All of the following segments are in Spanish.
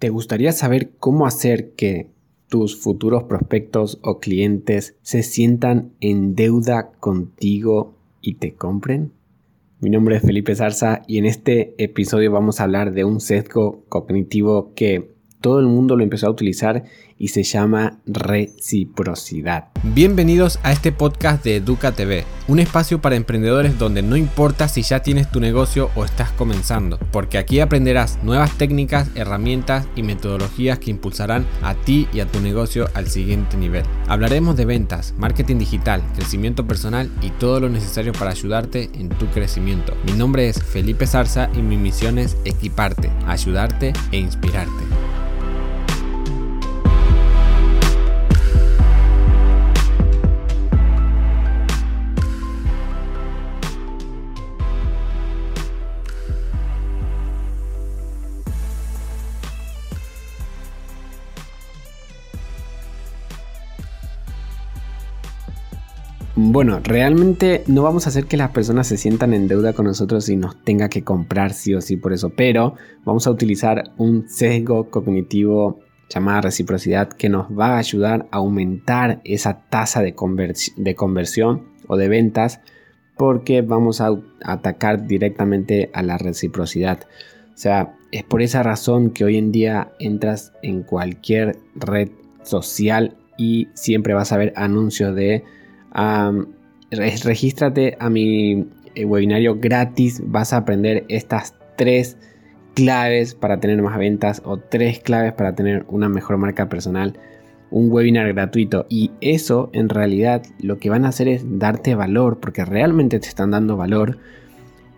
¿Te gustaría saber cómo hacer que tus futuros prospectos o clientes se sientan en deuda contigo y te compren? Mi nombre es Felipe Zarza y en este episodio vamos a hablar de un sesgo cognitivo que todo el mundo lo empezó a utilizar y se llama reciprocidad. Bienvenidos a este podcast de Educa TV, un espacio para emprendedores donde no importa si ya tienes tu negocio o estás comenzando, porque aquí aprenderás nuevas técnicas, herramientas y metodologías que impulsarán a ti y a tu negocio al siguiente nivel. Hablaremos de ventas, marketing digital, crecimiento personal y todo lo necesario para ayudarte en tu crecimiento. Mi nombre es Felipe Zarza y mi misión es equiparte, ayudarte e inspirarte. Bueno, realmente no vamos a hacer que las personas se sientan en deuda con nosotros y nos tenga que comprar sí o sí por eso, pero vamos a utilizar un sesgo cognitivo llamada reciprocidad que nos va a ayudar a aumentar esa tasa de, de conversión o de ventas porque vamos a atacar directamente a la reciprocidad. O sea, es por esa razón que hoy en día entras en cualquier red social y siempre vas a ver anuncios de regístrate a mi eh, webinario gratis. Vas a aprender estas tres claves para tener más ventas o tres claves para tener una mejor marca personal. Un webinar gratuito y eso en realidad lo que van a hacer es darte valor porque realmente te están dando valor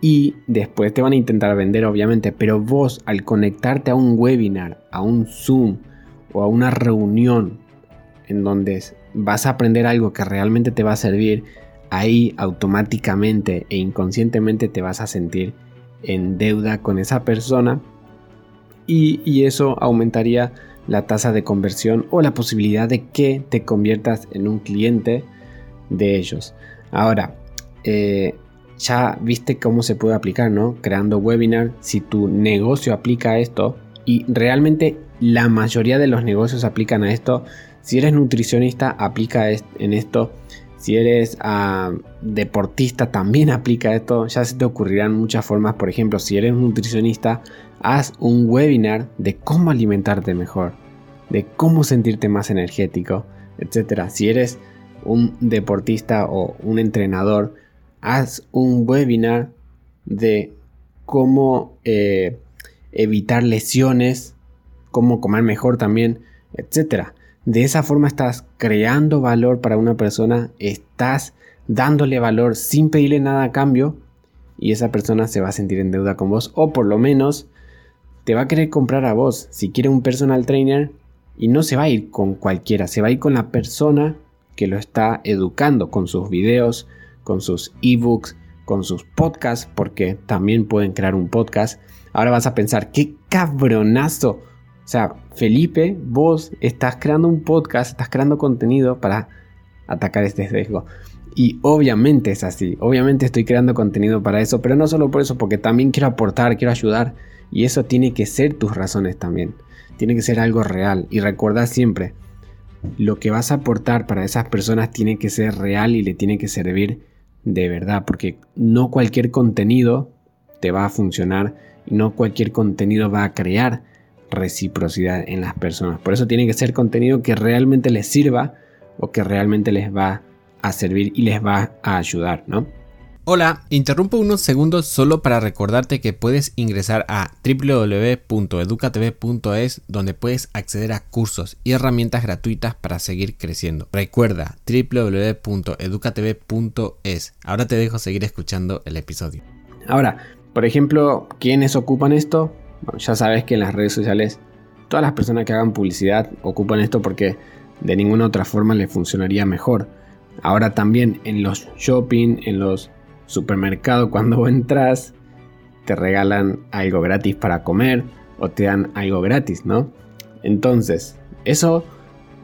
y después te van a intentar vender obviamente, pero vos al conectarte a un webinar, a un Zoom o a una reunión en donde vas a aprender algo que realmente te va a servir, ahí automáticamente e inconscientemente te vas a sentir en deuda con esa persona y, eso aumentaría la tasa de conversión o la posibilidad de que te conviertas en un cliente de ellos. Ahora, eh, ya viste cómo se puede aplicar, ¿no? Creando webinar, si tu negocio aplica esto, y realmente la mayoría de los negocios aplican a esto, si eres nutricionista, aplica en esto. Si eres ah, deportista, también aplica esto. Ya se te ocurrirán muchas formas. Por ejemplo, si eres nutricionista, haz un webinar de cómo alimentarte mejor, de cómo sentirte más energético, etc. Si eres un deportista o un entrenador, haz un webinar de cómo eh, evitar lesiones, cómo comer mejor también, etc. De esa forma estás creando valor para una persona, estás dándole valor sin pedirle nada a cambio y esa persona se va a sentir en deuda con vos o por lo menos te va a querer comprar a vos. Si quiere un personal trainer y no se va a ir con cualquiera, se va a ir con la persona que lo está educando con sus videos, con sus ebooks, con sus podcasts, porque también pueden crear un podcast. Ahora vas a pensar, qué cabronazo o sea, Felipe, vos estás creando un podcast, estás creando contenido para atacar este sesgo. Y obviamente es así, obviamente estoy creando contenido para eso, pero no solo por eso, porque también quiero aportar, quiero ayudar. Y eso tiene que ser tus razones también. Tiene que ser algo real. Y recuerda siempre, lo que vas a aportar para esas personas tiene que ser real y le tiene que servir de verdad, porque no cualquier contenido te va a funcionar y no cualquier contenido va a crear reciprocidad en las personas. Por eso tiene que ser contenido que realmente les sirva o que realmente les va a servir y les va a ayudar, ¿no? Hola, interrumpo unos segundos solo para recordarte que puedes ingresar a www.educatv.es donde puedes acceder a cursos y herramientas gratuitas para seguir creciendo. Recuerda www.educatv.es. Ahora te dejo seguir escuchando el episodio. Ahora, por ejemplo, ¿quiénes ocupan esto? Ya sabes que en las redes sociales todas las personas que hagan publicidad ocupan esto porque de ninguna otra forma les funcionaría mejor. Ahora también en los shopping, en los supermercados, cuando entras, te regalan algo gratis para comer o te dan algo gratis, ¿no? Entonces, eso,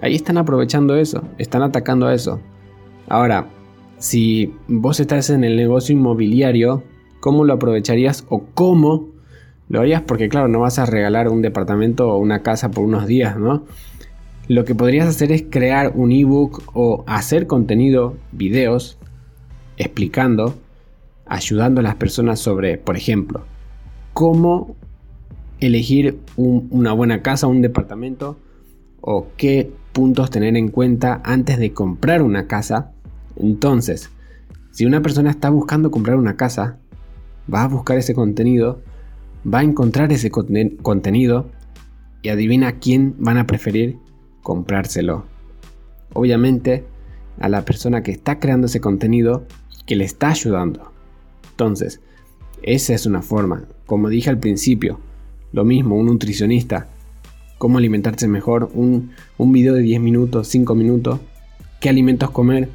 ahí están aprovechando eso, están atacando a eso. Ahora, si vos estás en el negocio inmobiliario, ¿cómo lo aprovecharías o cómo Lo harías porque, claro, no vas a regalar un departamento o una casa por unos días, ¿no? Lo que podrías hacer es crear un ebook o hacer contenido, videos, explicando, ayudando a las personas sobre, por ejemplo, cómo elegir una buena casa, un departamento o qué puntos tener en cuenta antes de comprar una casa. Entonces, si una persona está buscando comprar una casa, va a buscar ese contenido, va a encontrar ese contenido y adivina quién van a preferir comprárselo. Obviamente a la persona que está creando ese contenido que le está ayudando. Entonces, esa es una forma. Como dije al principio, lo mismo, un nutricionista. Cómo alimentarse mejor, un, un video de 10 minutos, 5 minutos. ¿Qué alimentos comer?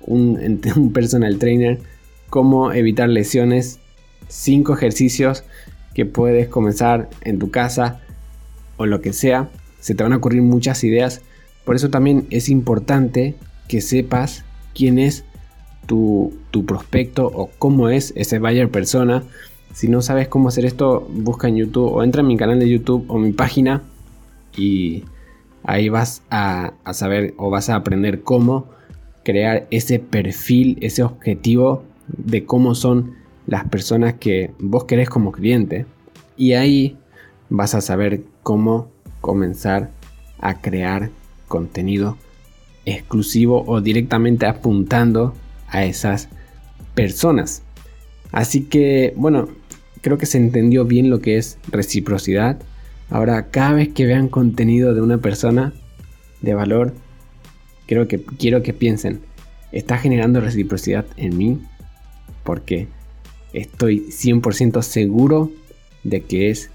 Un, un personal trainer. Cómo evitar lesiones. 5 ejercicios que puedes comenzar en tu casa o lo que sea se te van a ocurrir muchas ideas. Por eso también es importante que sepas quién es tu, prospecto o cómo es ese buyer persona. Si no sabes cómo hacer esto, busca en YouTube o entra en mi canal de YouTube o mi página y ahí vas a, a saber o vas a aprender cómo crear ese perfil, ese objetivo de cómo son las personas que vos querés como cliente. Y ahí vas a saber cómo comenzar a crear contenido exclusivo o directamente apuntando a esas personas. Así que, bueno, creo que se entendió bien lo que es reciprocidad. Ahora, cada vez que vean contenido de una persona de valor, creo que quiero que piensen, ¿está generando reciprocidad en mí? Porque estoy 100% seguro de que es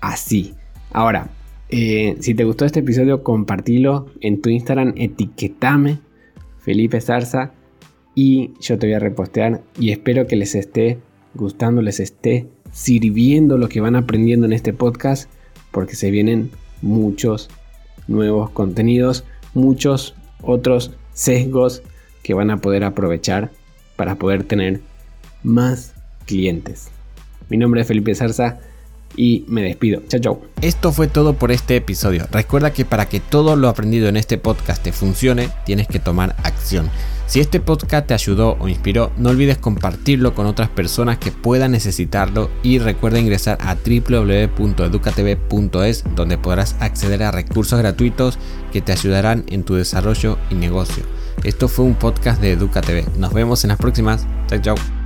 así. Ahora, eh, si te gustó este episodio, compartilo en tu Instagram, etiquetame Felipe Zarza y yo te voy a repostear y espero que les esté gustando, les esté sirviendo lo que van aprendiendo en este podcast porque se vienen muchos nuevos contenidos, muchos otros sesgos que van a poder aprovechar para poder tener más clientes. Mi nombre es Felipe Zarza y me despido. Chao, chao. Esto fue todo por este episodio. Recuerda que para que todo lo aprendido en este podcast te funcione, tienes que tomar acción. Si este podcast te ayudó o inspiró, no olvides compartirlo con otras personas que puedan necesitarlo y recuerda ingresar a www.educatv.es donde podrás acceder a recursos gratuitos que te ayudarán en tu desarrollo y negocio. Esto fue un podcast de EducaTV. Nos vemos en las próximas. Chao, chao.